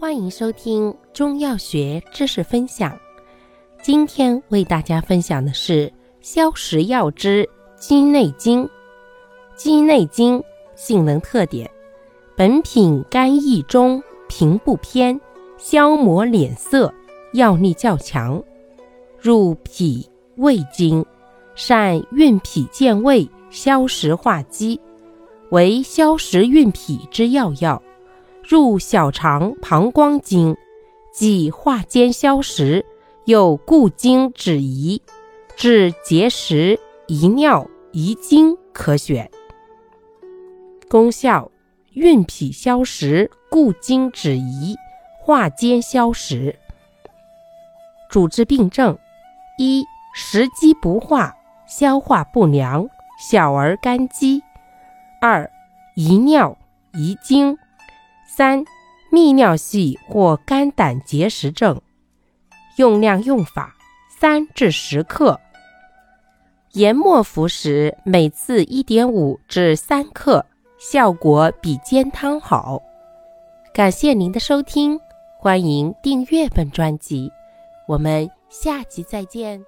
欢迎收听中药学知识分享。今天为大家分享的是消食药之鸡内金。鸡内金性能特点：本品甘益中，平不偏，消磨脸色，药力较强，入脾胃经，善运脾健胃、消食化积，为消食运脾之要药。入小肠、膀胱经，既化兼消食，又固精止遗，治结石、遗尿、遗精可选。功效：运脾消食，固精止遗，化兼消食。主治病症：一、食积不化，消化不良，小儿干饥；二、遗尿、遗精。三、泌尿系或肝胆结石症，用量用法：三至十克，研末服食，每次一点五至三克，效果比煎汤好。感谢您的收听，欢迎订阅本专辑，我们下期再见。